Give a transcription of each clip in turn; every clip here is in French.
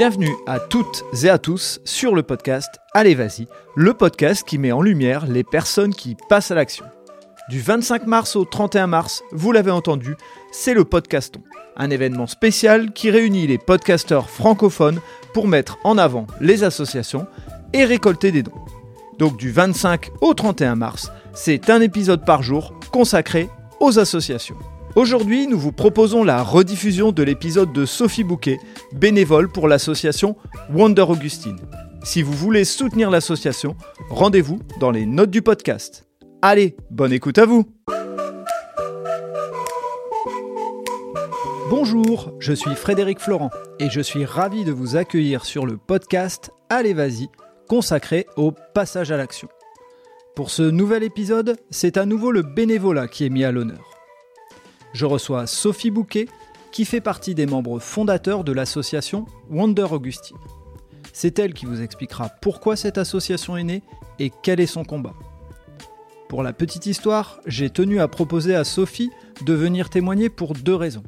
Bienvenue à toutes et à tous sur le podcast Allez Vas-y, le podcast qui met en lumière les personnes qui passent à l'action. Du 25 mars au 31 mars, vous l'avez entendu, c'est le Podcaston, un événement spécial qui réunit les podcasteurs francophones pour mettre en avant les associations et récolter des dons. Donc du 25 au 31 mars, c'est un épisode par jour consacré aux associations. Aujourd'hui, nous vous proposons la rediffusion de l'épisode de Sophie Bouquet, bénévole pour l'association Wonder Augustine. Si vous voulez soutenir l'association, rendez-vous dans les notes du podcast. Allez, bonne écoute à vous Bonjour, je suis Frédéric Florent et je suis ravi de vous accueillir sur le podcast Allez Vas-y, consacré au passage à l'action. Pour ce nouvel épisode, c'est à nouveau le bénévolat qui est mis à l'honneur je reçois Sophie Bouquet, qui fait partie des membres fondateurs de l'association Wonder Augustine. C'est elle qui vous expliquera pourquoi cette association est née et quel est son combat. Pour la petite histoire, j'ai tenu à proposer à Sophie de venir témoigner pour deux raisons.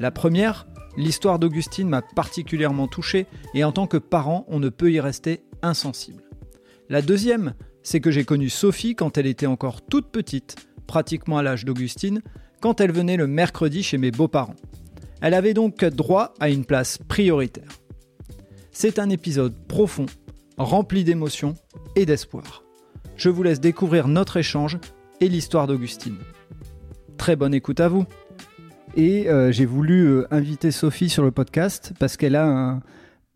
La première, l'histoire d'Augustine m'a particulièrement touché et en tant que parent, on ne peut y rester insensible. La deuxième, c'est que j'ai connu Sophie quand elle était encore toute petite, pratiquement à l'âge d'Augustine, quand elle venait le mercredi chez mes beaux-parents. Elle avait donc droit à une place prioritaire. C'est un épisode profond, rempli d'émotions et d'espoir. Je vous laisse découvrir notre échange et l'histoire d'Augustine. Très bonne écoute à vous. Et euh, j'ai voulu euh, inviter Sophie sur le podcast parce qu'elle a un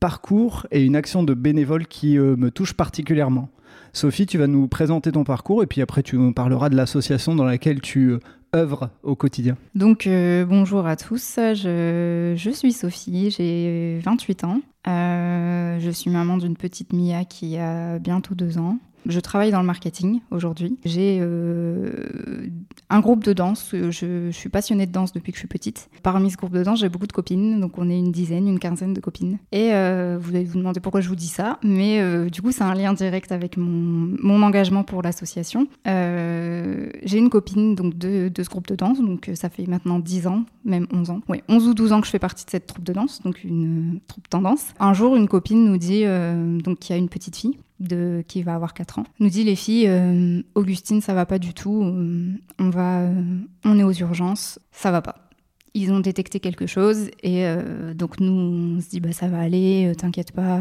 parcours et une action de bénévole qui euh, me touche particulièrement. Sophie, tu vas nous présenter ton parcours et puis après tu nous parleras de l'association dans laquelle tu œuvre au quotidien Donc euh, bonjour à tous, je, je suis Sophie, j'ai 28 ans. Euh, je suis maman d'une petite Mia qui a bientôt deux ans. Je travaille dans le marketing aujourd'hui. J'ai euh, un groupe de danse. Je, suis passionnée de danse depuis que je suis petite. Parmi ce groupe de danse, j'ai beaucoup de copines. Donc on est une dizaine, une quinzaine de copines. Et euh, vous allez vous demander pourquoi je vous dis ça. Mais euh, du coup, c'est un lien direct avec mon, engagement pour l'association. J'ai une copine donc, de, ce groupe de danse. Donc ça fait maintenant 10 ans, même 11 ans. Ouais, 11 ou 12 ans que je fais partie de cette troupe de danse. Donc une troupe tendance. Un jour, une copine nous dit donc qu'il y a une petite fille de, qui va avoir 4 ans, nous dit les filles, euh, Augustine, ça va pas du tout, euh, on, va, euh, on est aux urgences, ça va pas. Ils ont détecté quelque chose et donc nous, on se dit bah, ça va aller, t'inquiète pas,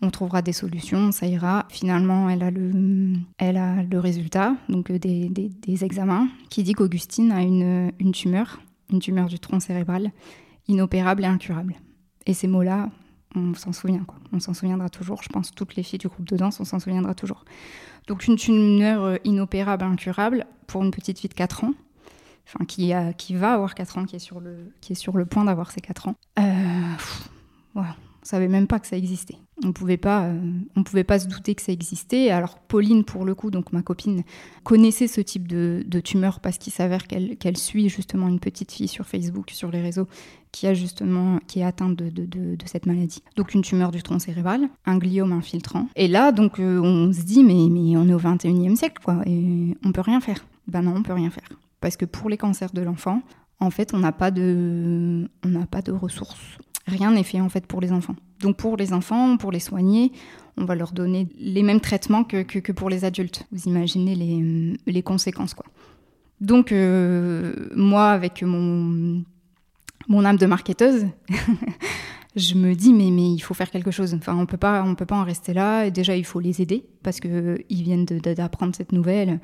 on trouvera des solutions, ça ira. Finalement, elle a le, elle a le résultat donc des, des, des examens qui dit qu'Augustine a une, une tumeur, une tumeur du tronc cérébral, inopérable et incurable. Et ces mots-là, on s'en souvient. On s'en souviendra toujours. Je pense toutes les filles du groupe de danse, on s'en souviendra toujours. Donc une tumeur inopérable, incurable, pour une petite fille de 4 ans, enfin qui, va avoir 4 ans, qui est sur le, point d'avoir ses 4 ans. Euh. On savait même pas que ça existait. On pouvait pas, euh, on pouvait pas se douter que ça existait. Alors Pauline, pour le coup, donc ma copine, connaissait ce type de, de tumeur parce qu'il s'avère qu'elle suit justement une petite fille sur Facebook, sur les réseaux, qui a justement qui est atteinte de, de, de, de cette maladie. Donc une tumeur du tronc cérébral, un gliome infiltrant. Et là, donc euh, on se dit mais mais on est au 21e siècle quoi, et on peut rien faire. Ben non, on peut rien faire parce que pour les cancers de l'enfant, en fait, on n'a pas de on n'a pas de ressources rien n'est fait en fait pour les enfants. Donc pour les enfants, pour les soigner, on va leur donner les mêmes traitements que, pour les adultes. Vous imaginez les, conséquences quoi. Donc euh, moi avec mon âme de marketeuse, je me dis mais, mais il faut faire quelque chose. Enfin on peut pas on peut pas en rester là. Déjà il faut les aider parce que ils viennent d'apprendre cette nouvelle.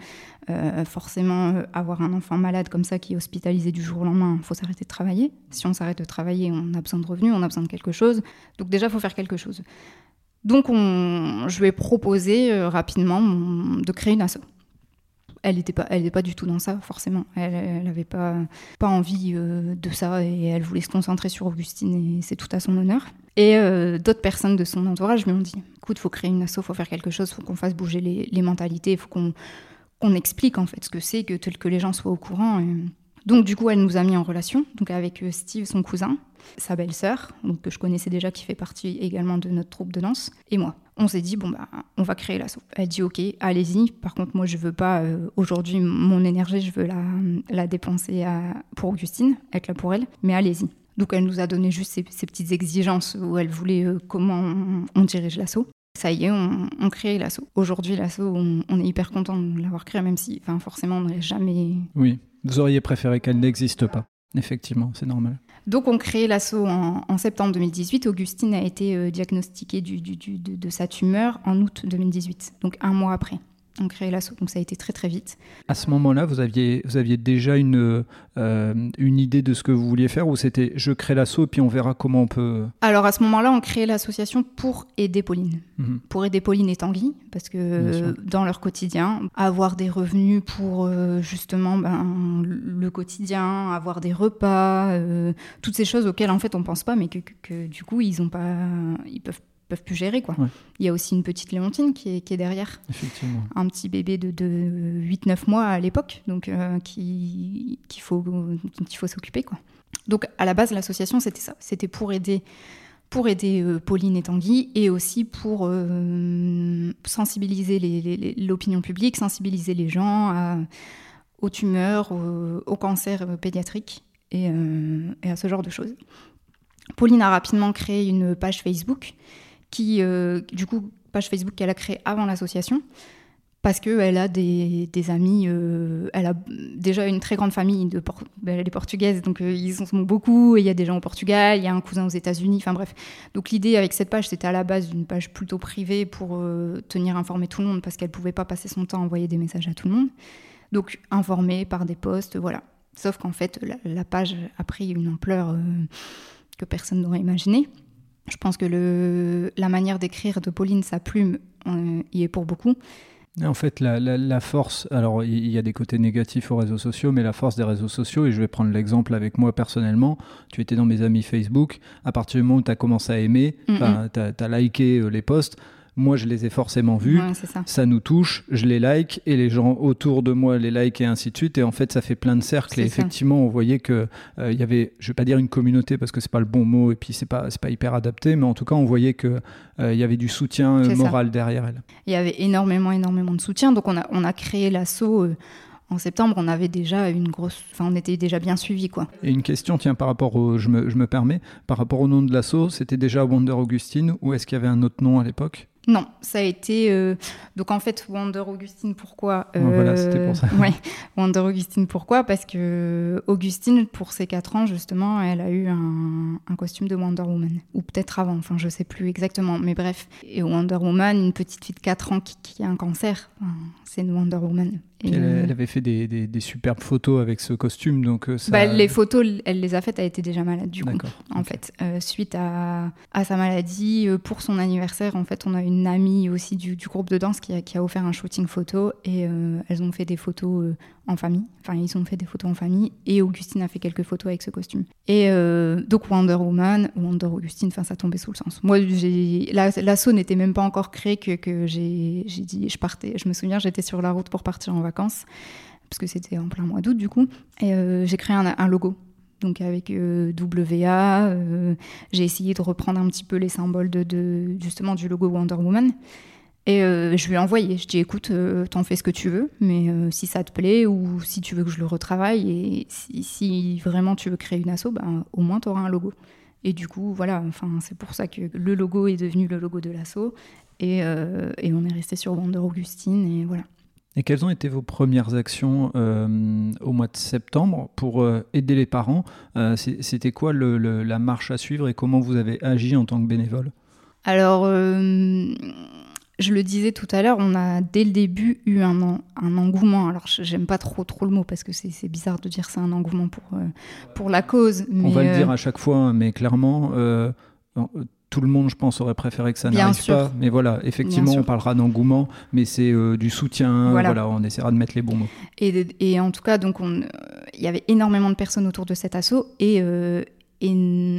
Euh, forcément euh, avoir un enfant malade comme ça qui est hospitalisé du jour au lendemain, faut s'arrêter de travailler. Si on s'arrête de travailler, on a besoin de revenus, on a besoin de quelque chose. Donc déjà faut faire quelque chose. Donc on, je lui ai proposé euh, rapidement de créer une asso. Elle n'était pas, pas du tout dans ça, forcément. Elle n'avait pas, pas envie euh, de ça et elle voulait se concentrer sur Augustine et c'est tout à son honneur. Et euh, d'autres personnes de son entourage lui ont dit écoute, faut créer une asso, faut faire quelque chose, faut qu'on fasse bouger les, les mentalités, faut qu'on qu'on explique en fait ce que c'est, que, que les gens soient au courant. Donc du coup, elle nous a mis en relation, donc avec euh, Steve, son cousin, sa belle-sœur, que je connaissais déjà, qui fait partie également de notre troupe de danse, et moi. On s'est dit bon bah on va créer l'asso. Elle dit ok, allez-y. Par contre moi je veux pas euh, aujourd'hui mon énergie, je veux la, la dépenser pour Augustine, être là pour elle, mais allez-y. Donc elle nous a donné juste ces, petites exigences où elle voulait euh, comment on, dirige l'asso ça y est, on, crée l'asso. Aujourd'hui, l'asso, on, on, est hyper content de l'avoir créé, même si, enfin, forcément, on n'aurait jamais. Oui. Vous auriez préféré qu'elle n'existe pas. Effectivement, c'est normal. Donc on crée l'assaut en, septembre 2018. Augustine a été euh, diagnostiquée de, sa tumeur en août 2018, donc un mois après on crée l'assaut. Donc ça a été très très vite. À ce moment-là, vous aviez, vous aviez déjà une, euh, une idée de ce que vous vouliez faire ou c'était je crée et puis on verra comment on peut... Alors à ce moment-là, on crée l'association pour aider Pauline. Mhm. Pour aider Pauline et Tanguy, parce que dans leur quotidien, avoir des revenus pour euh, justement ben, le quotidien, avoir des repas, euh, toutes ces choses auxquelles en fait on pense pas, mais que, que, du coup ils ont pas, ils peuvent peuvent plus gérer. Quoi. Il y a aussi une petite Léontine qui est, qui est derrière. Un petit bébé de, de 8-9 mois à l'époque, donc euh, qui, qu'il faut, dont il faut s'occuper. Quoi. Donc à la base, l'association, c'était ça. C'était pour aider, pour aider euh, Pauline et Tanguy et aussi pour euh, sensibiliser l'opinion publique, sensibiliser les gens aux tumeurs, au, cancer pédiatrique et, et, à ce genre de choses. Pauline a rapidement créé une page Facebook qui, euh, du coup, page Facebook qu'elle a créée avant l'association, parce qu'elle a des, amis, euh, elle a déjà une très grande famille, de ben, elle est portugaise, donc euh, ils sont beaucoup, et il y a des gens au Portugal, il y a un cousin aux États-Unis, enfin bref. Donc l'idée avec cette page, c'était à la base d'une page plutôt privée pour tenir informé tout le monde, parce qu'elle ne pouvait pas passer son temps à envoyer des messages à tout le monde. Donc informée par des posts, voilà. Sauf qu'en fait, la, la, page a pris une ampleur que personne n'aurait imaginée. Je pense que le, la manière d'écrire de Pauline, sa plume, y est pour beaucoup. En fait, la, force, alors il y, a des côtés négatifs aux réseaux sociaux, mais la force des réseaux sociaux, et je vais prendre l'exemple avec moi personnellement, tu étais dans mes amis Facebook, à partir du moment où tu as commencé à aimer, tu as, liké euh, les posts, moi je les ai forcément vus, ça. nous touche, je les like et les gens autour de moi les like et ainsi de suite et en fait ça fait plein de cercles et effectivement on voyait que euh, il y avait, je vais pas dire une communauté parce que c'est pas le bon mot et puis c'est pas c'est pas hyper adapté, mais en tout cas on voyait que euh, il y avait du soutien euh, moral derrière elle. Il y avait énormément énormément de soutien donc on a on a créé l'assaut en septembre, on avait déjà une grosse. Enfin, on était déjà bien suivi, quoi. Et une question, tiens, par rapport au. Je me, je me permets, par rapport au nom de l'assaut, c'était déjà Wonder Augustine ou est-ce qu'il y avait un autre nom à l'époque? Non, ça a été. Euh, donc en fait, Wonder Augustine, pourquoi Voilà, c'était pour ça. Euh, ouais, Wonder Augustine, pourquoi? Parce que Augustine, pour ses 4 ans, justement, elle a eu un, costume de Wonder Woman. Ou peut-être avant, enfin, je sais plus exactement. Mais bref. Et Wonder Woman, une petite fille de 4 ans qui, a un cancer, c'est une Wonder Woman. Euh, elle, avait fait des, des, superbes photos avec ce costume, donc ça... bah, les photos, elle les a faites, elle était déjà malade du coup, en fait. suite à, à, sa maladie, pour son anniversaire, en fait, on a une amie aussi du, groupe de danse qui a, qui a, offert un shooting photo et euh, elles ont fait des photos euh, en famille. Enfin, ils ont fait des photos en famille et Augustine a fait quelques photos avec ce costume. Et euh, donc Wonder Woman, Wonder Augustine, enfin ça tombait sous le sens. Moi, l'assaut n'était même pas encore créé que, que j'ai dit, je partais. Je me souviens, j'étais sur la route pour partir en vacances parce que c'était en plein mois d'août du coup. Et j'ai créé un, logo donc avec euh, WA. Euh, j'ai essayé de reprendre un petit peu les symboles de, justement du logo Wonder Woman. Et euh, je lui ai envoyé. Je dis écoute, t'en fais ce que tu veux, mais si ça te plaît ou si tu veux que je le retravaille et si, vraiment tu veux créer une asso, ben, au moins tu auras un logo. Et du coup, voilà, enfin, c'est pour ça que le logo est devenu le logo de l'asso. Et, et on est resté sur Wonder Augustine et voilà. Et quelles ont été vos premières actions euh, au mois de septembre pour euh, aider les parents euh, C'était quoi la marche à suivre et comment vous avez agi en tant que bénévole? Alors, je le disais tout à l'heure, on a dès le début eu un, un engouement. Alors, j'aime pas trop, trop le mot parce que c'est bizarre de dire c'est un engouement pour, pour la cause. on va le dire à chaque fois, mais clairement tout le monde, je pense, aurait préféré que ça n'arrive pas. Mais voilà, effectivement, on parlera d'engouement, mais c'est euh, du soutien. Voilà. Voilà. on essaiera de mettre les bons mots. Et, et en tout cas, donc, on- euh, il y avait énormément de personnes autour de cet assaut et, euh,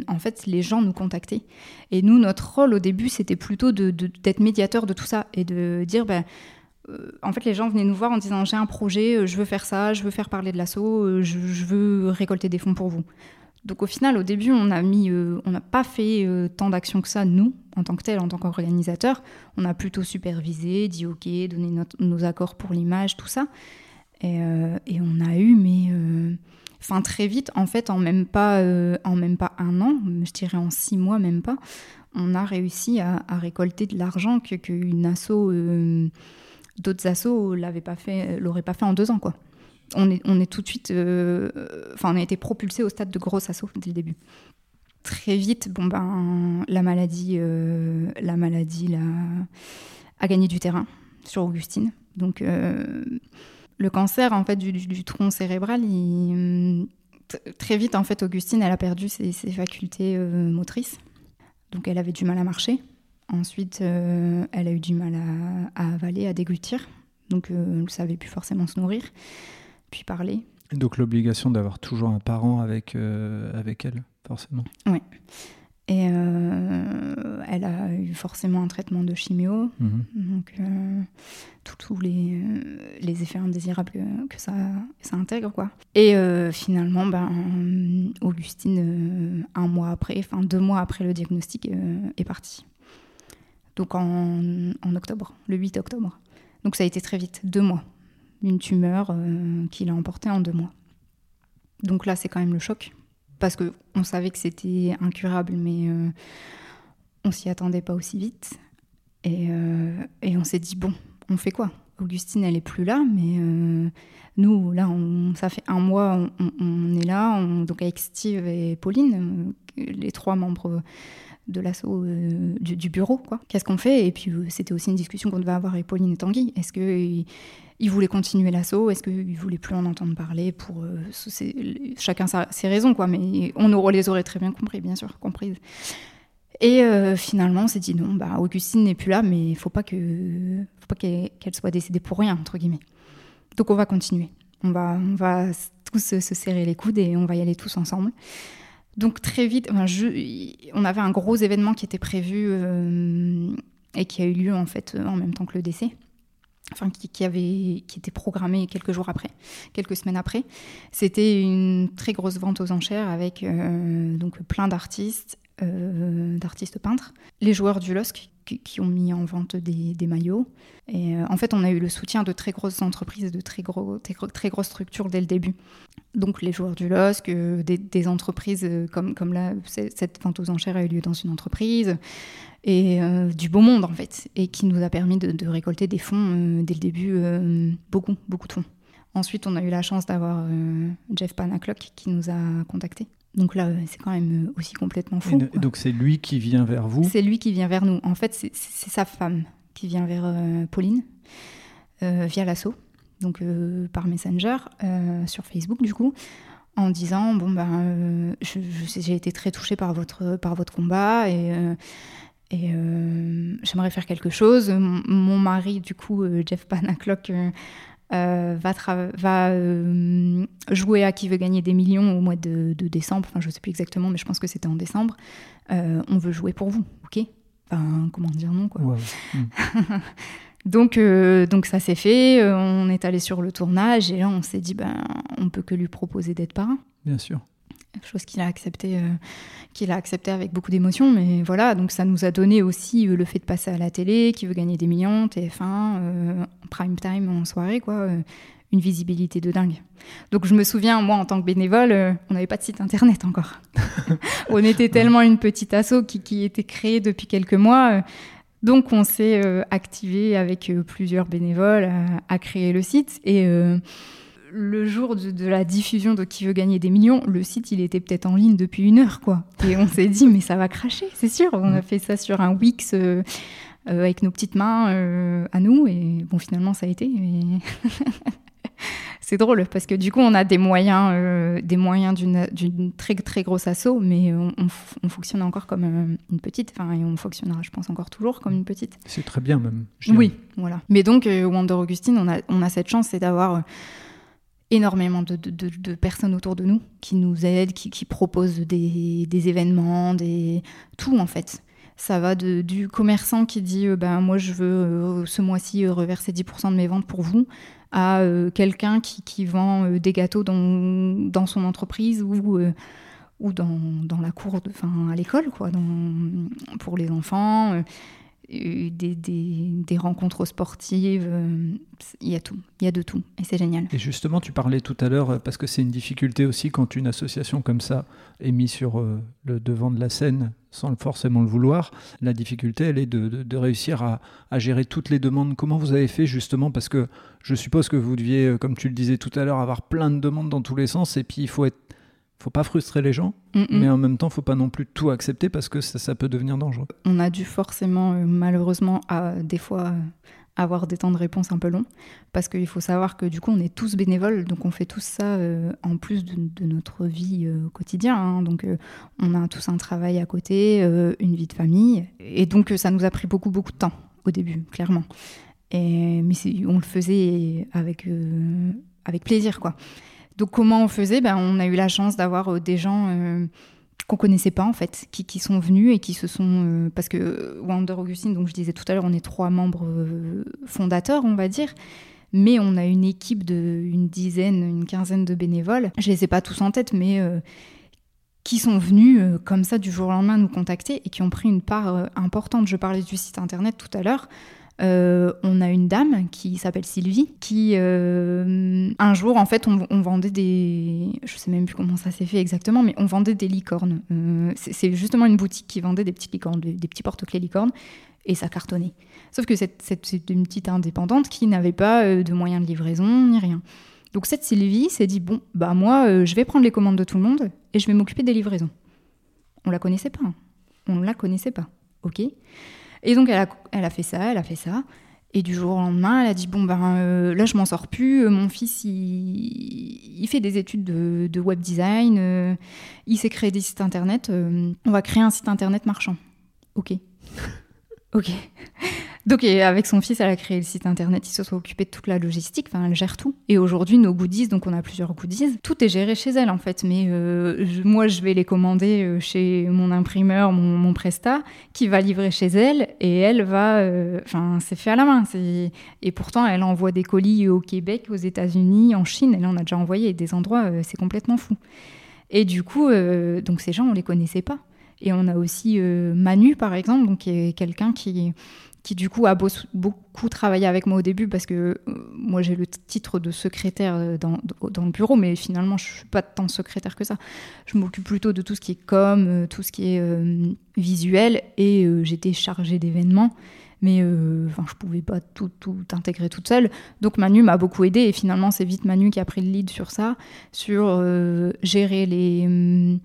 en fait, les gens nous contactaient. Et nous, notre rôle au début, c'était plutôt de- de- d'être médiateur de tout ça et de dire, ben, euh, en fait, les gens venaient nous voir en disant, j'ai un projet, euh, je veux faire ça, je veux faire parler de l'assaut, euh, je, je veux récolter des fonds pour vous. Donc au final, au début, on a mis, euh, n'a pas fait euh, tant d'actions que ça nous, en tant que tel, en tant qu'organisateur. On a plutôt supervisé, dit ok, donné nos accords pour l'image, tout ça. Et, euh, on a eu, mais enfin très vite, en fait, en même pas, en même pas un an, je dirais en six mois, même pas, on a réussi à, récolter de l'argent que qu'une asso, d'autres assos l'avaient pas fait, l'auraient pas fait en deux ans, quoi. On est, on est tout de suite, euh, enfin, on a été propulsé au stade de gros assaut dès le début. Très vite, bon ben, la maladie, euh, la maladie, la- a gagné du terrain sur Augustine. Donc, euh, le cancer en fait du, tronc cérébral, très vite en fait, Augustine, elle a perdu ses, ses facultés motrices. Donc, elle avait du mal à marcher. Ensuite, elle a eu du mal à, avaler, à déglutir. Donc, elle ne savait plus forcément se nourrir, puis parler. Et Donc l'obligation d'avoir toujours un parent avec, euh, avec elle, forcément. Et euh, elle a eu forcément un traitement de chimio, Mhm. donc euh, tous les, les effets indésirables que, que ça, ça intègre. Quoi. Et euh, finalement, ben, Augustine, un mois après, enfin deux mois après le diagnostic, est partie. Donc en, en octobre, le 8 octobre. Donc ça a été très vite, deux mois. Une tumeur euh, qu'il a emportée en deux mois. Donc là, c'est quand même le choc. Parce qu'on savait que c'était incurable, mais euh, on s'y attendait pas aussi vite. Et, euh, et on s'est dit, bon, on fait quoi? Augustine, elle est plus là, mais nous, là, ça fait un mois, on, est là, on- donc avec Steve et Pauline, les trois membres de l'assaut du, du bureau, quoi. Qu'est-ce qu'on fait? Et puis, c'était aussi une discussion qu'on devait avoir avec Pauline et Tanguy. Est-ce qu'ils ils voulaient continuer l'assaut Est-ce qu'ils voulaient plus en entendre parler pour euh, Chacun sa- ses raisons, quoi. Mais on les aurait très bien compris, bien sûr, comprises. Et euh, finalement, on s'est dit non, bah, Augustine n'est plus là, mais il faut pas faut pas qu'elle soit décédée pour rien entre guillemets. Donc on va continuer. On va, on va tous se, se serrer les coudes et on va y aller tous ensemble. Donc très vite, je- on avait un gros événement qui était prévu euh, et qui a eu lieu en fait en même temps que le décès. Enfin, qui, avait, qui était programmé quelques jours après, quelques semaines après. C'était une très grosse vente aux enchères avec euh, donc plein d'artistes, euh, d'artistes peintres, les joueurs du LOSC qui, ont mis en vente des, maillots. Et euh, en fait, on a eu le soutien de très grosses entreprises, de très, gros, très, gros- très grosses structures dès le début. Donc les joueurs du LOSC, des, des entreprises comme, comme là, cette vente aux enchères a eu lieu dans une entreprise, et euh, du beau monde en fait, et qui nous a permis de, de récolter des fonds euh, dès le début, euh, beaucoup, beaucoup de fonds. Ensuite, on a eu la chance d'avoir Jeff Panaclock qui nous a contactés. Donc là, c'est quand même aussi complètement fou. Et donc c'est lui qui vient vers vous. C'est lui qui vient vers nous. En fait, c'est- sa femme qui vient vers Pauline via l'assaut, donc par Messenger, sur Facebook du coup, en disant bon ben euh, j'ai été très touchée par votre par votre combat et euh, et euh, j'aimerais faire quelque chose. Mon, mon mari du coup euh, Jeff Panaclock euh, va, va euh, jouer à qui veut gagner des millions au mois de, de décembre. Enfin, je sais plus exactement, mais je pense que c'était en décembre. Euh, on veut jouer pour vous, ok? Enfin, comment dire non, quoi. Wow. Donc, donc ça s'est fait, on est allé sur le tournage et là on s'est dit, ben, on peut que lui proposer d'être parrain. Bien sûr. Chose qu'il a accepté, euh, qu'il a accepté avec beaucoup d'émotion, mais voilà, donc ça nous a donné aussi euh, le fait de passer à la télé, qui veut gagner des millions, TF1, euh, prime time en soirée, quoi, une visibilité de dingue. Donc je me souviens, moi en tant que bénévole, on n'avait pas de site internet encore. on était tellement une petite asso qui, qui était créée depuis quelques mois. donc on s'est activé avec plusieurs bénévoles à, à créer le site et le jour de, de la diffusion de Qui veut gagner des millions, le site il était peut-être en ligne depuis une heure quoi. Et on s'est dit mais ça va cracher, c'est sûr. On a fait ça sur un Wix euh, euh, avec nos petites mains euh, à nous et bon finalement ça a été. mais c'est drôle parce que du coup, on a des moyens, des moyens d'une, très très grosse asso, mais on, on fonctionne encore comme une petite. Enfin, et on fonctionnera, je pense, encore toujours comme une petite. C'est très bien même. Oui, voilà. Mais donc, Wonder Augustine, on a, on a cette chance, c'est d'avoir énormément de, personnes autour de nous qui nous aident, qui, proposent des, événements, des... tout en fait. Ça va du commerçant qui dit ben, Moi, je veux euh, ce mois-ci euh, reverser 10% de mes ventes pour vous, à quelqu'un qui, vend des gâteaux dans, dans son entreprise ou, ou dans, dans la cour, enfin à l'école, quoi, pour les enfants. Des, des- rencontres sportives, euh, il y a tout, il y a de tout, et c'est génial. Et justement, tu parlais tout à l'heure, euh, parce que c'est une difficulté aussi quand une association comme ça est mise sur euh, le devant de la scène sans forcément le vouloir. La difficulté, elle est de, de- réussir à, à gérer toutes les demandes. Comment vous avez fait justement Parce que je suppose que vous deviez, comme tu le disais tout à l'heure, avoir plein de demandes dans tous les sens, et puis il faut être, faut pas frustrer les gens, Mm, mm. mais en même temps, faut pas non plus tout accepter parce que ça, ça peut devenir dangereux. On a dû forcément, euh, malheureusement, à, des fois euh, avoir des temps de réponse un peu longs, parce qu'il faut savoir que du coup, on est tous bénévoles, donc on fait tout ça euh, en plus de, de notre vie euh, au quotidien. hein. donc on a tous un travail à côté, une vie de famille, et donc ça nous a pris beaucoup, beaucoup de temps au début, clairement. Et, mais on le faisait avec, avec plaisir, quoi. Donc comment on faisait? Ben, On a eu la chance d'avoir euh, des gens euh, qu'on connaissait pas en fait, qui, sont venus et qui se sont... euh, parce que Wonder Augustine, donc je disais tout à l'heure, on est trois membres fondateurs, on va dire. Mais on a une équipe de une dizaine, une quinzaine de bénévoles. Je les ai pas tous en tête, mais qui sont venus comme ça du jour au lendemain nous contacter et qui ont pris une part importante. Je parlais du site internet tout à l'heure. Euh, on a une dame qui s'appelle Sylvie, qui euh, un jour en fait on, vendait des, je sais même plus comment ça s'est fait exactement, mais on vendait des licornes. Euh, c'est justement une boutique qui vendait des petites licornes, des, petits porte-clés licornes, et ça cartonnait. Sauf que c'est une petite indépendante qui n'avait pas de moyens de livraison ni rien. Donc cette Sylvie s'est dit bon bah moi je vais prendre les commandes de tout le monde et je vais m'occuper des livraisons. On la connaissait pas, hein. on la connaissait pas, ok? Et donc elle a, elle a fait ça, elle a fait ça. Et du jour au lendemain, elle a dit bon ben euh, là je m'en sors plus. Euh, Mon fils il, il fait des études de, de web design. euh, il s'est créé des sites internet. on va créer un site internet marchand. Ok. ok. Donc et avec son fils, elle a créé le site internet. Ils se sont occupés de toute la logistique. Enfin, elle gère tout. Et aujourd'hui, nos goodies, donc on a plusieurs goodies. Tout est géré chez elle en fait. Mais euh, moi, je vais les commander euh, chez mon imprimeur, mon, mon Presta, qui va livrer chez elle. Et elle va. euh, Enfin, c'est fait à la main. Et pourtant, elle envoie des colis au Québec, aux États-Unis, en Chine. Elle en a déjà envoyé des endroits, c'est complètement fou. Et du coup, donc ces gens, on les connaissait pas. Et on a aussi Manu, par exemple, donc, qui est quelqu'un qui, qui, du coup, a beau- beaucoup travaillé avec moi au début parce que euh, moi, j'ai le titre de secrétaire euh, dans, le bureau, mais finalement, je suis pas tant secrétaire que ça. Je m'occupe plutôt de tout ce qui est com, euh, tout ce qui est visuel, et j'étais chargée d'événements mais enfin, je pouvais pas tout, tout intégrer toute seule. Donc Manu m'a beaucoup aidé et finalement c'est vite Manu qui a pris le lead sur ça, sur gérer les hum,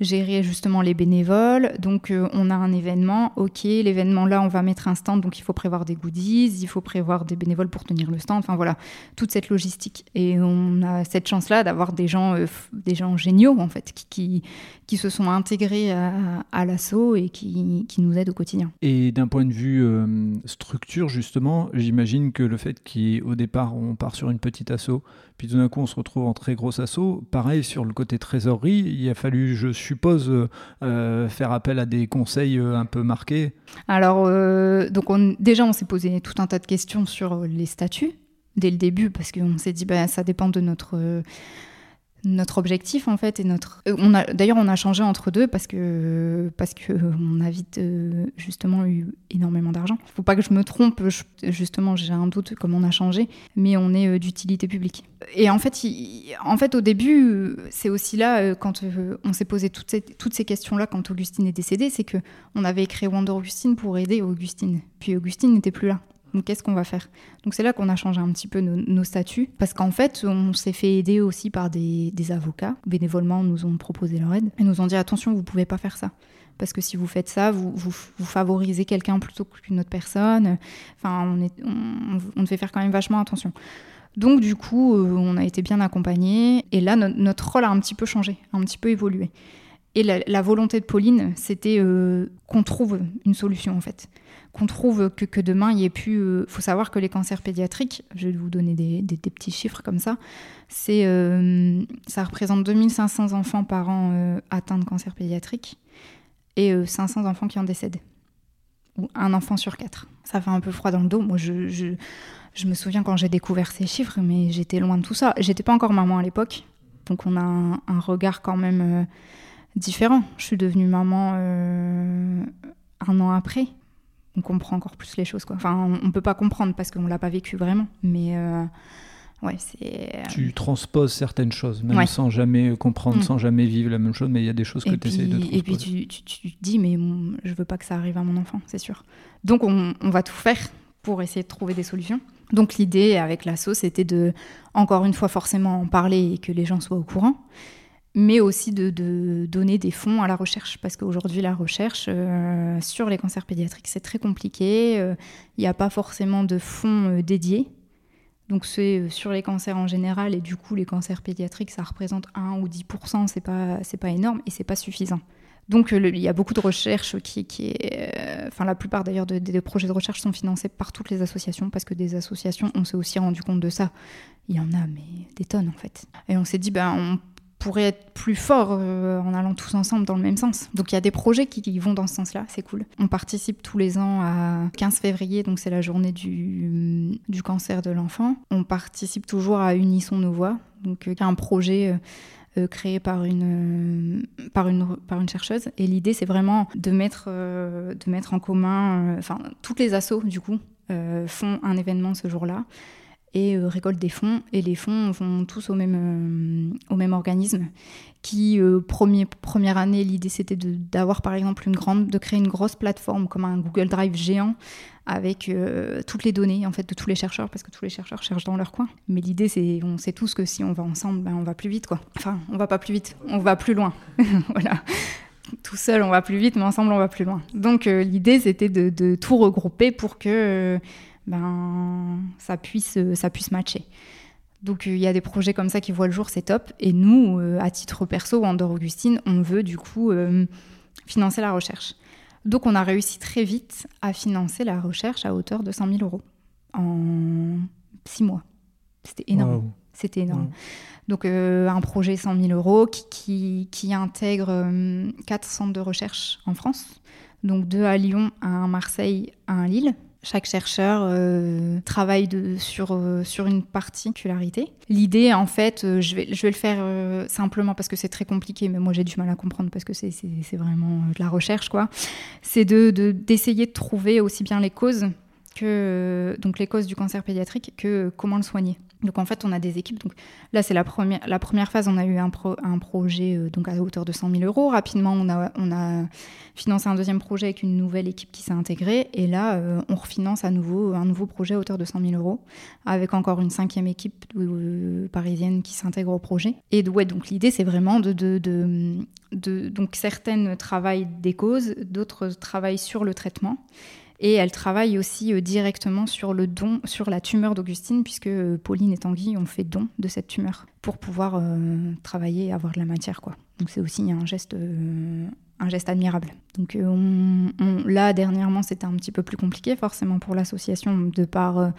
gérer justement les bénévoles. Donc euh, on a un événement, ok, l'événement là on va mettre un stand, donc il faut prévoir des goodies, il faut prévoir des bénévoles pour tenir le stand, enfin voilà, toute cette logistique. Et on a cette chance-là d'avoir des gens, euh, des gens géniaux en fait, qui, qui, qui se sont intégrés à, à l'assaut et qui, qui nous aident au quotidien. Et d'un point de vue euh, structure, justement, j'imagine que le fait qu'au départ, on part sur une petite asso, puis tout d'un coup, on se retrouve en très grosse asso, pareil sur le côté trésorerie, il a fallu, je suppose, euh, euh, faire appel à des conseils euh, un peu marqués. Alors, donc on, déjà, on s'est posé tout un tas de questions sur les statuts dès le début parce qu'on s'est dit, bah, ça dépend de notre notre objectif en fait et notre. euh, On a d'ailleurs on a changé entre deux parce que parce que on a vite justement eu énormément d'argent. Faut pas que je me trompe. justement, j'ai un doute comme on a changé, mais on est euh, d'utilité publique. Et en fait, il- en fait, au début, c'est aussi là euh, quand on s'est posé toutes ces, toutes ces questions-là quand Augustine est décédée, c'est que on avait créé Wonder Augustine pour aider Augustine. Puis Augustine n'était plus là. Donc qu'est-ce qu'on va faire? Donc c'est là qu'on a changé un petit peu nos, statuts, parce qu'en fait, on s'est fait aider aussi par des, avocats. Bénévolement, nous ont proposé leur aide. Ils nous ont dit attention, vous pouvez pas faire ça. Parce que si vous faites ça, vous, favorisez quelqu'un plutôt qu'une autre personne. Enfin, on, devait faire quand même vachement attention. Donc du coup, euh, on a été bien accompagnés. Et là, no- notre rôle a un petit peu changé, un petit peu évolué. Et la, la volonté de Pauline, c'était euh, qu'on trouve une solution en fait. Qu'on trouve que, demain, il y ait plus... Il faut savoir que les cancers pédiatriques, je vais vous donner des, petits chiffres comme ça, euh, ça représente 2500 enfants par an euh, atteints de cancer pédiatrique et euh, 500 enfants qui en décèdent. Ou un enfant sur quatre. Ça fait un peu froid dans le dos. Moi, je, me souviens quand j'ai découvert ces chiffres, mais j'étais loin de tout ça. J'étais pas encore maman à l'époque, donc on a un, regard quand même euh, différent. Je suis devenue maman euh, un an après. On comprend encore plus les choses. Quoi. Enfin, on, on peut pas comprendre parce qu'on l'a pas vécu vraiment. Mais euh, ouais, c'est. Tu transposes certaines choses, même Ouais. sans jamais comprendre, Mm. sans jamais vivre la même chose, mais il y a des choses que tu essaies de puis, et puis transposer. tu, tu, tu te dis, mais je veux pas que ça arrive à mon enfant, c'est sûr. Donc on, on va tout faire pour essayer de trouver des solutions. Donc l'idée avec l'asso, c'était de, encore une fois, forcément en parler et que les gens soient au courant, mais aussi de, donner des fonds à la recherche, parce qu'aujourd'hui la recherche euh, sur les cancers pédiatriques, c'est très compliqué. euh, Il n'y a pas forcément de fonds euh, dédiés. Donc c'est euh, sur les cancers en général et du coup les cancers pédiatriques ça représente 1 ou 10%, c'est pas pas énorme et c'est pas suffisant. Donc euh, il y a beaucoup de recherches qui, qui euh, enfin la plupart d'ailleurs de- des projets de recherche sont financés par toutes les associations parce que des associations on s'est aussi rendu compte de ça. Il y en a mais des tonnes en fait. Et on s'est dit ben on pourrait être plus fort euh, en allant tous ensemble dans le même sens. Donc il y a des projets qui, vont dans ce sens-là, c'est cool. On participe tous les ans à 15 février, donc c'est la journée du, cancer de l'enfant. On participe toujours à Unissons nos voix, donc euh, un projet euh, euh, créé par une, par une, par une chercheuse. Et l'idée, c'est vraiment de mettre, de mettre en commun, enfin, toutes les assos, du coup, font un événement ce jour-là et euh, récoltent des fonds. Et les fonds vont tous au même, euh, au même organisme qui, euh, première année, l'idée c'était d'avoir par exemple une grande, de créer une grosse plateforme comme un Google Drive géant avec euh, toutes les données en fait de tous les chercheurs parce que tous les chercheurs cherchent dans leur coin. Mais l'idée c'est, on sait tous que si on va ensemble, ben, on va plus vite quoi. Enfin, on va pas plus vite, on va plus loin. voilà. Tout seul, on va plus vite, mais ensemble, on va plus loin. Donc, euh, l'idée, c'était de, tout regrouper pour que ben, ça, puisse, euh, ça puisse matcher. Donc, euh, il y a des projets comme ça qui voient le jour, c'est top. Et nous, euh, à titre perso, Andorre Augustine, on veut du coup financer la recherche. Donc, on a réussi très vite à financer la recherche à hauteur de 100 000 euros en six mois. C'était énorme. C'était énorme. Wow. Donc euh, un projet 100 000 euros qui, qui, qui intègre euh, quatre centres de recherche en France. Donc deux à Lyon, un à Marseille, un à Lille. Chaque chercheur euh, travaille de, sur, euh, sur une particularité. L'idée, en fait, euh, je, vais, je vais le faire euh, simplement parce que c'est très compliqué, mais moi j'ai du mal à comprendre parce que c'est vraiment euh, de la recherche, quoi. C'est d'essayer de, d'essayer de trouver aussi bien les causes que euh, donc les causes du cancer pédiatrique que comment le soigner. Donc en fait, on a des équipes. Donc là, c'est la première, la première phase. On a eu un, pro- un projet euh, donc à hauteur de 100 000 euros. Rapidement, on a, on a financé un deuxième projet avec une nouvelle équipe qui s'est intégrée. Et là, euh, on refinance à nouveau un nouveau projet à hauteur de 100 000 euros avec encore une cinquième équipe euh, parisienne qui s'intègre au projet. Et donc l'idée, c'est vraiment de, de, de- donc certaines travaillent des causes, d'autres travaillent sur le traitement. Et elle travaille aussi euh, directement sur le don, sur la tumeur d'Augustine, puisque euh, Pauline et Tanguy ont fait don de cette tumeur pour pouvoir euh, travailler et avoir de la matière. Donc c'est aussi un geste, admirable. Donc on- on- là, dernièrement, c'était un petit peu plus compliqué, forcément pour l'association, de par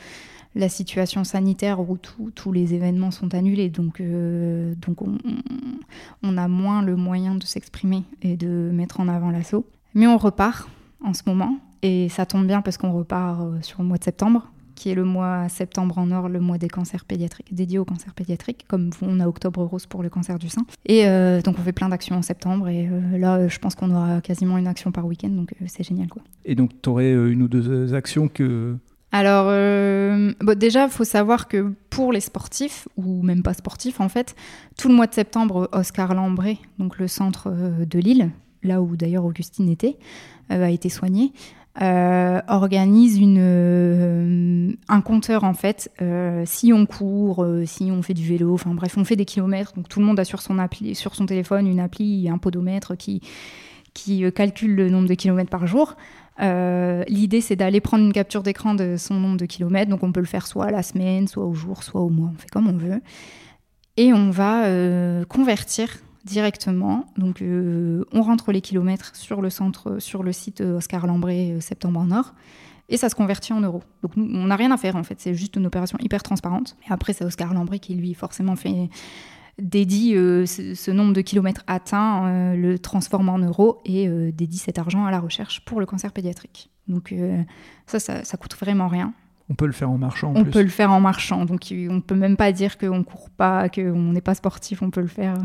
la situation sanitaire où tous les événements sont annulés. Donc, donc on, on- on a moins le moyen de s'exprimer et de mettre en avant l'assaut. Mais on repart en ce moment. Et ça tombe bien parce qu'on repart euh, sur le mois de septembre, qui est le mois septembre en or, le mois des cancers pédiatriques, dédié aux cancers pédiatriques, comme on a octobre rose pour le cancer du sein. Et euh, donc on fait plein d'actions en septembre. Et euh, là, je pense qu'on aura quasiment une action par week-end, donc euh, c'est génial quoi. Et donc, tu aurais une ou deux actions que. Alors, bon, déjà, il faut savoir que pour les sportifs, ou même pas sportifs en fait, tout le mois de septembre, Oscar Lambré, donc le centre de Lille, là où d'ailleurs Augustine était, a été soigné, euh, organise euh, un compteur en fait. Euh, si on court, si on fait du vélo, enfin bref, on fait des kilomètres, donc tout le monde a sur son, appli, sur son téléphone une appli, un podomètre qui qui calcule le nombre de kilomètres par jour. L'idée, c'est d'aller prendre une capture d'écran de son nombre de kilomètres. Donc, on peut le faire soit à la semaine, soit au jour, soit au mois. On fait comme on veut. Et on va convertir directement. Donc, on rentre les kilomètres sur le centre, sur le site Oscar Lambré, Septembre en Nord et ça se convertit en euros. Donc on n'a rien à faire en fait, c'est juste une opération hyper transparente. Après c'est Oscar Lambry qui lui forcément fait dédie euh, ce, nombre de kilomètres atteints, euh, le transforme en euros et euh, dédie cet argent à la recherche pour le cancer pédiatrique. Donc ça, ça, ça, coûte vraiment rien. On peut le faire en marchant. En on peut le faire en marchant, donc on peut même pas dire qu'on court pas, qu'on n'est pas sportif. On peut le faire,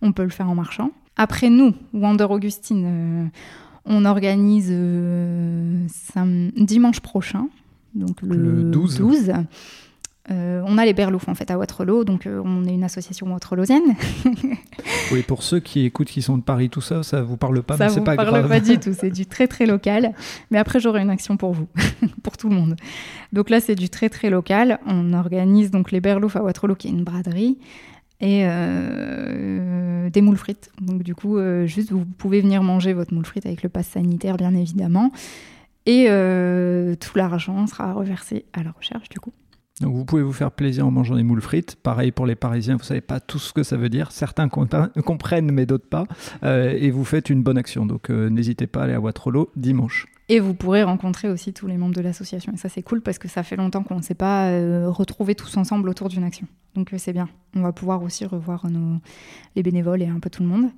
on peut le faire en marchant. Après nous, Wander Augustine, on organise euh, dimanche prochain, donc le, 12. Euh, on a les Berlouf en fait à Waterloo, donc euh, on est une association waterloosienne. oui, pour ceux qui écoutent, qui sont de Paris, tout ça, ça vous parle pas, ça mais c'est pas grave. Ça vous parle pas du tout, c'est du très très local. Mais après, j'aurai une action pour vous, pour tout le monde. Donc là, c'est du très très local. On organise donc les Berlouf à Waterloo, qui est une braderie et euh, des moules frites. Donc du coup, juste vous pouvez venir manger votre moule frite avec le pass sanitaire, bien évidemment. Et tout l'argent sera reversé à la recherche, du coup. Donc vous pouvez vous faire plaisir en mangeant des moules frites. Pareil pour les Parisiens, vous savez pas tout ce que ça veut dire. Certains comprennent, mais d'autres pas. et vous faites une bonne action. Donc n'hésitez pas à aller à Waterloo dimanche. Et vous pourrez rencontrer aussi tous les membres de l'association. Et ça, c'est cool parce que ça fait longtemps qu'on ne s'est pas euh, retrouvés tous ensemble autour d'une action. Donc, euh, c'est bien. On va pouvoir aussi revoir nos, les bénévoles et un peu tout le monde.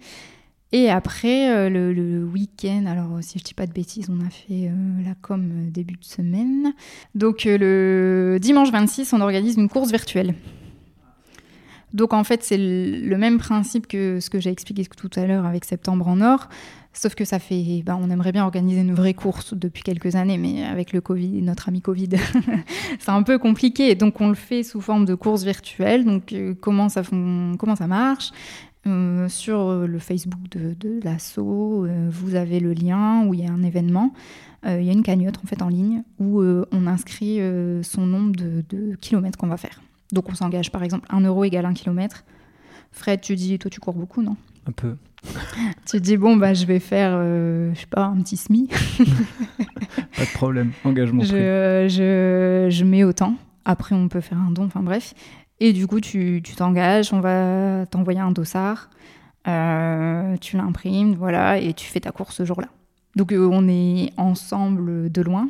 Et après, euh, le, week-end, alors si je dis pas de bêtises, on a fait la com début de semaine. Donc, le dimanche 26, on organise une course virtuelle. Donc en fait, c'est le même principe que ce que j'ai expliqué tout à l'heure avec Septembre en Or. Sauf que ça fait, ben, on aimerait bien organiser une vraie course depuis quelques années, mais avec le Covid, notre ami Covid, c'est un peu compliqué. Donc on le fait sous forme de course virtuelle. Donc euh, comment ça comment ça marche? Euh, Sur le Facebook de, de l'assaut, euh, vous avez le lien où il y a un événement. Il y a une cagnotte en fait en ligne où on inscrit son nombre de, de kilomètres qu'on va faire. Donc on s'engage par exemple 1 euro égale 1 kilomètre. Fred, tu dis, toi tu cours beaucoup, non? Un peu. tu dis, bon, bah, je vais faire, euh, je sais pas, un petit SMI. pas de problème, engagement je, je, je, mets autant. Après, on peut faire un don, enfin bref. Et du coup, tu t'engages, on va t'envoyer un dossard, euh, tu l'imprimes, voilà, et tu fais ta course ce jour-là. Donc, euh, on est ensemble de loin,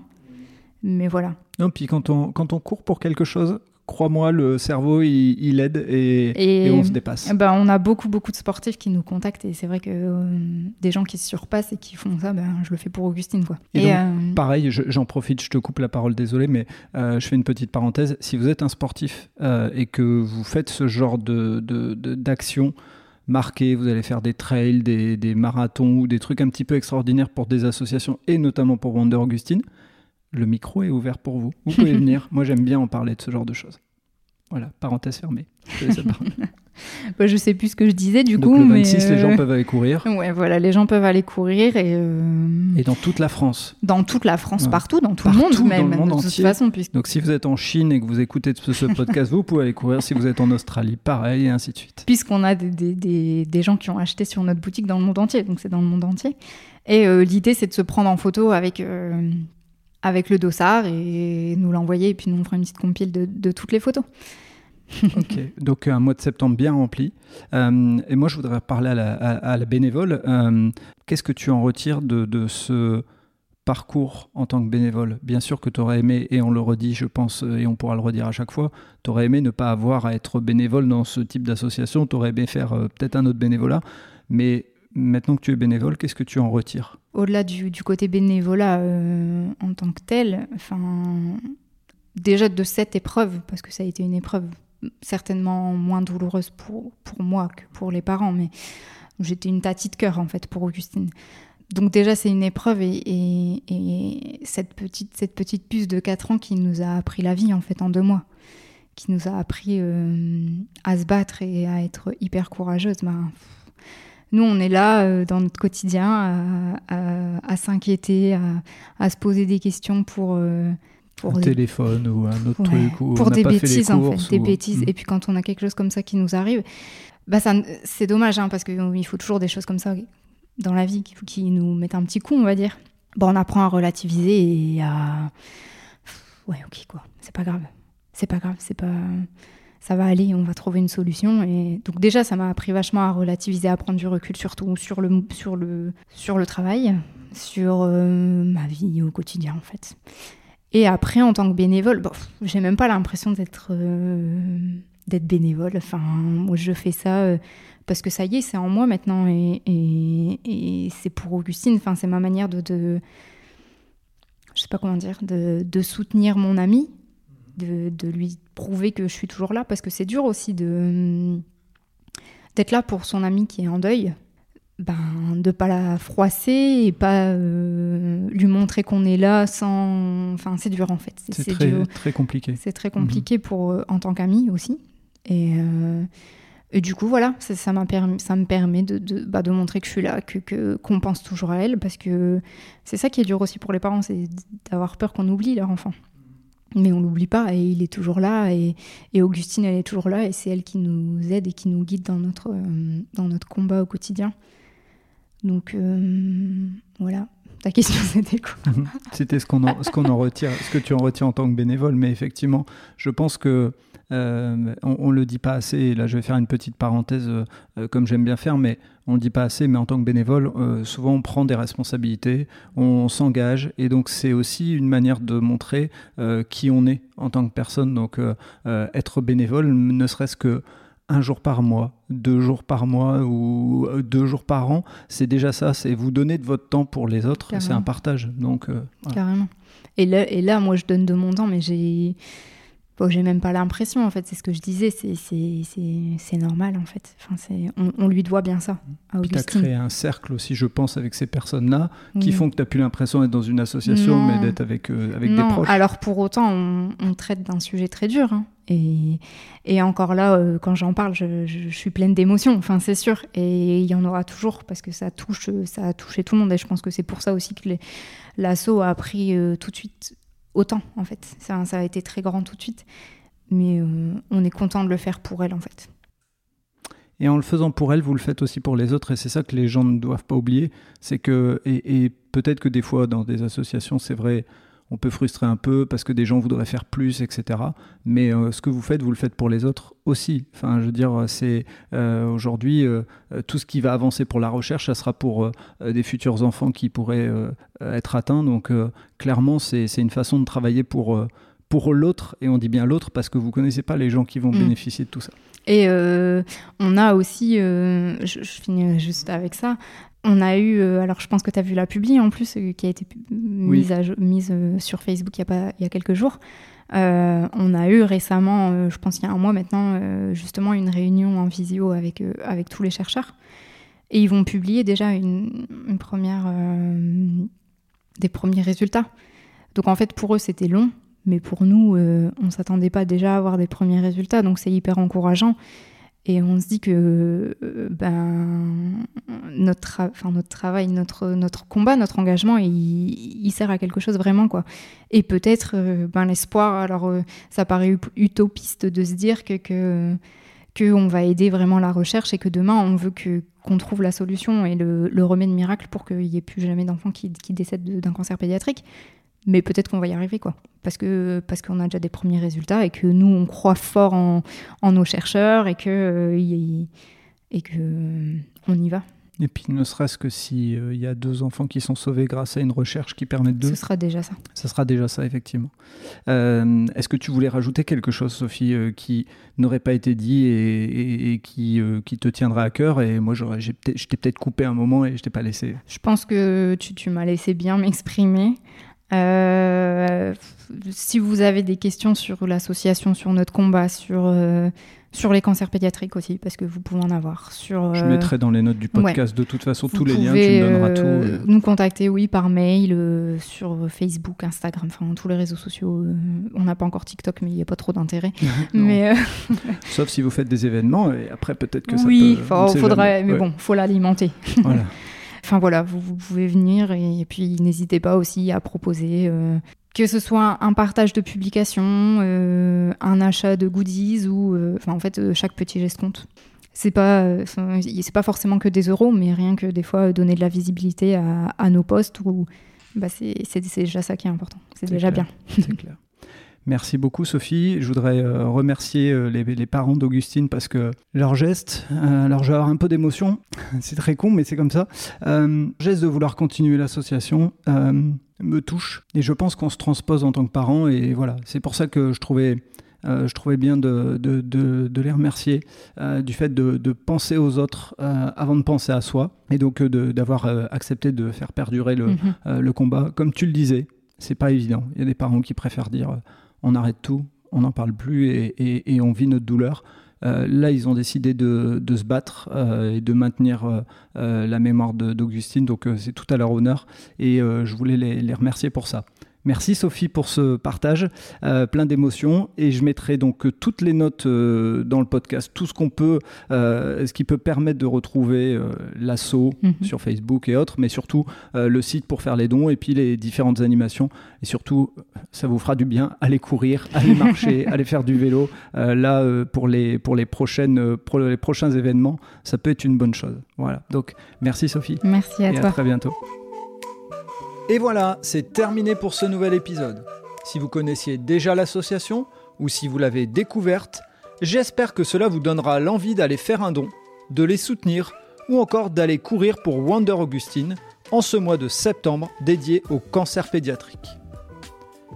mais voilà. Non, puis quand on, quand on court pour quelque chose, crois-moi, le cerveau, il, aide et, on se dépasse. Ben, on a beaucoup, beaucoup de sportifs qui nous contactent et c'est vrai que euh, des gens qui se surpassent et qui font ça, ben, je le fais pour Augustine. Quoi. Et, euh, pareil, j'en profite, je te coupe la parole, désolé, mais euh, je fais une petite parenthèse. Si vous êtes un sportif et que vous faites ce genre de, d'action, marquée, vous allez faire des trails, des, des marathons ou des trucs un petit peu extraordinaires pour des associations et notamment pour Wonder Augustine, le micro est ouvert pour vous. Vous pouvez venir. Moi, j'aime bien en parler de ce genre de choses. Voilà, parenthèse fermée. Je, bah, je sais plus ce que je disais du Donc coup. Le 26, les gens euh, peuvent aller courir. Ouais, voilà, les gens peuvent aller courir et. Euh, et dans toute la France. Dans toute la France, partout, dans tout le monde même. Dans le monde de entier. Toute façon, puisque... Donc si vous êtes en Chine et que vous écoutez ce, podcast, vous pouvez aller courir. Si vous êtes en Australie, pareil, et ainsi de suite. Puisqu'on a des, des, des, gens qui ont acheté sur notre boutique dans le monde entier, donc c'est dans le monde entier. Et euh, l'idée, c'est de se prendre en photo avec avec le dossard et nous l'envoyer. Et puis nous, on fera une petite compile de, toutes les photos. ok, donc un mois de septembre bien rempli. Euh, et moi, je voudrais parler à la, bénévole. Euh, qu'est-ce que tu en retires de, ce parcours en tant que bénévole? Bien sûr que tu aurais aimé, et on le redit, je pense, et on pourra le redire à chaque fois, tu aurais aimé ne pas avoir à être bénévole dans ce type d'association, tu aurais aimé faire euh, peut-être un autre bénévolat, mais maintenant que tu es bénévole, qu'est-ce que tu en retires? Au-delà du, côté bénévolat euh, en tant que tel, enfin, déjà de cette épreuve, parce que ça a été une épreuve certainement moins douloureuse pour, pour moi que pour les parents, mais j'étais une tatie de cœur en fait pour Augustine. Donc déjà c'est une épreuve et, cette, petite, cette petite puce de 4 ans qui nous a appris la vie en fait en deux mois, qui nous a appris euh, à se battre et à être hyper courageuse, ben, nous, on est là euh, dans notre quotidien à, s'inquiéter, à, se poser des questions pour. Euh, pour un téléphone ou un autre truc. Ou pour des bêtises, en fait. Des bêtises. Hmm. Et puis quand on a quelque chose comme ça qui nous arrive, bah ça, c'est dommage, hein, parce qu'il faut toujours des choses comme ça dans la vie, qui, qui nous mettent un petit coup, on va dire. Bon, on apprend à relativiser et à. Ouais, ok, quoi. C'est pas grave. C'est pas grave, c'est pas. Ça va aller, on va trouver une solution. Et donc, déjà, ça m'a appris vachement à relativiser, à prendre du recul, surtout sur le, sur le, sur le travail, sur euh, ma vie au quotidien, en fait. Et après, en tant que bénévole, j'ai même pas l'impression d'être euh, d'être bénévole. Enfin, moi, je fais ça euh, parce que ça y est, c'est en moi maintenant et, et, et c'est pour Augustine. Enfin, c'est ma manière de, de, je sais pas comment dire, de, de soutenir mon ami, de, de, lui prouver que je suis toujours là parce que c'est dur aussi de d'être là pour son ami qui est en deuil ben, de pas la froisser et pas euh, lui montrer qu'on est là sans. Enfin, c'est dur en fait. C'est très, très, compliqué. C'est très compliqué pour euh, en tant qu'ami aussi. Et, euh, et, du coup, voilà, ça, ça, permis, ça me permet de, de, bah, de, montrer que je suis là, que qu'on pense toujours à elle, parce que c'est ça qui est dur aussi pour les parents, c'est d'avoir peur qu'on oublie leur enfant. Mais on l'oublie pas et il est toujours là et, et, Augustine elle est toujours là et c'est elle qui nous aide et qui nous guide dans notre, dans notre combat au quotidien. Donc euh, voilà, ta question c'était quoi? C'était ce qu'on ce qu'on en retire, ce que tu en retires en tant que bénévole, mais effectivement, je pense que euh, on, ne le dit pas assez. Et là, je vais faire une petite parenthèse, euh, comme j'aime bien faire, mais on le dit pas assez. Mais en tant que bénévole, euh, souvent on prend des responsabilités, on s'engage, et donc c'est aussi une manière de montrer euh, qui on est en tant que personne. Donc euh, être bénévole, ne serait-ce que un jour par mois, deux jours par mois ou deux jours par an, c'est déjà ça. C'est vous donner de votre temps pour les autres. C'est un partage. Donc euh, voilà. carrément. Et là, et là, moi, je donne de mon temps, mais j'ai Bon, j'ai même pas l'impression, en fait, c'est ce que je disais, c'est normal, en fait. Enfin, on, on lui doit bien ça. À tu as créé un cercle aussi, je pense, avec ces personnes-là, qui font que tu n'as plus l'impression d'être dans une association, non. mais d'être avec, euh, avec non. des proches. Alors, pour autant, on, on traite d'un sujet très dur. Hein. Et, et, encore là, euh, quand j'en parle, je, je, je, suis pleine d'émotions, enfin, c'est sûr. Et il y en aura toujours, parce que ça, touche, ça a touché tout le monde. Et je pense que c'est pour ça aussi que l'assaut a pris euh, tout de suite autant en fait. Ça, a été très grand tout de suite, mais euh, on est content de le faire pour elle en fait. Et en le faisant pour elle, vous le faites aussi pour les autres, et c'est ça que les gens ne doivent pas oublier. C'est que, et, et peut-être que des fois dans des associations, c'est vrai, on peut frustrer un peu parce que des gens voudraient faire plus, etc. Mais euh, ce que vous faites, vous le faites pour les autres aussi. Enfin, je veux dire, c'est euh, aujourd'hui euh, tout ce qui va avancer pour la recherche, ça sera pour des futurs enfants qui pourraient être atteints. Donc, clairement, c'est une façon de travailler pour pour l'autre, et on dit bien l'autre parce que vous connaissez pas les gens qui vont mmh. bénéficier de tout ça. Et on a aussi, je, je finis juste avec ça, on a eu, euh, alors je pense que tu as vu la publi en plus, euh, qui a été mise, oui. à, mise euh, sur Facebook il y, a pas, il y a quelques jours. Euh, on a eu récemment, euh, je pense il y a un mois maintenant, justement une réunion en visio avec, avec tous les chercheurs. Et ils vont publier déjà une, une première, des premiers résultats. Donc en fait, pour eux, c'était long, mais pour nous, on ne s'attendait pas déjà à avoir des premiers résultats, donc c'est hyper encourageant. Et on se dit que ben, notre, tra notre travail, notre, notre combat, notre engagement, il, il sert à quelque chose vraiment. quoi. Et peut-être euh, ben, l'espoir, alors euh, ça paraît utopiste de se dire que, que, que on va aider vraiment la recherche et que demain on veut que qu'on trouve la solution et le, le remède miracle pour qu'il n'y ait plus jamais d'enfants qui, qui décèdent d'un cancer pédiatrique mais peut-être qu'on va y arriver, quoi. Parce que parce qu'on a déjà des premiers résultats et que nous, on croit fort en, en nos chercheurs et que, euh, y, et que euh, on y va. Et puis, ne serait-ce que s'il euh, y a deux enfants qui sont sauvés grâce à une recherche qui permet de... Ce sera déjà ça. Ce sera déjà ça, effectivement. Euh, Est-ce que tu voulais rajouter quelque chose, Sophie, qui n'aurait pas été dit et, et, et qui, qui te tiendra à cœur Et moi, je t'ai peut-être coupé un moment et je t'ai pas laissé. Je pense que tu, tu m'as laissé bien m'exprimer. Euh, si vous avez des questions sur l'association, sur notre combat, sur, euh, sur les cancers pédiatriques aussi, parce que vous pouvez en avoir. Sur, euh, Je mettrai dans les notes du podcast ouais. de toute façon vous tous les liens, tu me donneras tout. Nous contacter, oui, par mail, sur Facebook, Instagram, enfin tous les réseaux sociaux. on n'a pas encore TikTok, mais il n'y a pas trop d'intérêt. mais Sauf si vous faites des événements, et après peut-être que oui, ça peut... Oui, faudrait, mais ouais. bon, faut l'alimenter. Voilà. Enfin voilà, vous, vous pouvez venir et, et puis n'hésitez pas aussi à proposer euh, que ce soit un partage de publications, euh, un achat de goodies ou, euh, enfin en fait, chaque petit geste compte. c'est pas, c'est pas forcément que des euros, mais rien que des fois donner de la visibilité à, nos postes, ou bah c'est déjà ça qui est important. C'est déjà bien. C'est clair. Merci beaucoup Sophie. Je voudrais euh, remercier euh, les, parents d'Augustine parce que leur geste, euh, alors je vais avoir un peu d'émotion, c'est très con mais c'est comme ça, geste de vouloir continuer l'association me touche et je pense qu'on se transpose en tant que parents et voilà, c'est pour ça que je trouvais... je trouvais bien de, de, les remercier du fait de, penser aux autres avant de penser à soi et donc d'avoir accepté de faire perdurer le, mm-hmm. le combat. Comme tu le disais, c'est pas évident. Il y a des parents qui préfèrent dire on arrête tout, on n'en parle plus et, on vit notre douleur. Euh, là, ils ont décidé de, se battre euh, et de maintenir euh, la mémoire d'Augustine, donc c'est tout à leur honneur et je voulais les, remercier pour ça. Merci Sophie pour ce partage, euh, plein d'émotions. Et je mettrai donc toutes les notes euh, dans le podcast, tout ce qu'on peut, euh, ce qui peut permettre de retrouver l'assaut mhm. sur Facebook et autres, mais surtout le site pour faire les dons et puis les différentes animations. Et surtout, ça vous fera du bien, allez courir, allez marcher, allez faire du vélo. là, pour, les, pour, les prochaines, pour les prochains événements, ça peut être une bonne chose. Voilà. Donc, merci Sophie. Merci à et toi. À très bientôt. Et voilà, c'est terminé pour ce nouvel épisode. Si vous connaissiez déjà l'association ou si vous l'avez découverte, j'espère que cela vous donnera l'envie d'aller faire un don, de les soutenir ou encore d'aller courir pour Wonder Augustine en ce mois de septembre dédié au cancer pédiatrique.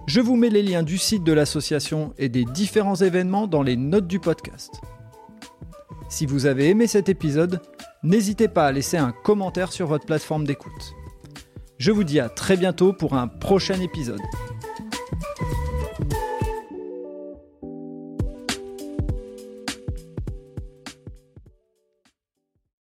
Je vous mets les liens du site de l'association et des différents événements dans les notes du podcast. Si vous avez aimé cet épisode, n'hésitez pas à laisser un commentaire sur votre plateforme d'écoute. Je vous dis à très bientôt pour un prochain épisode.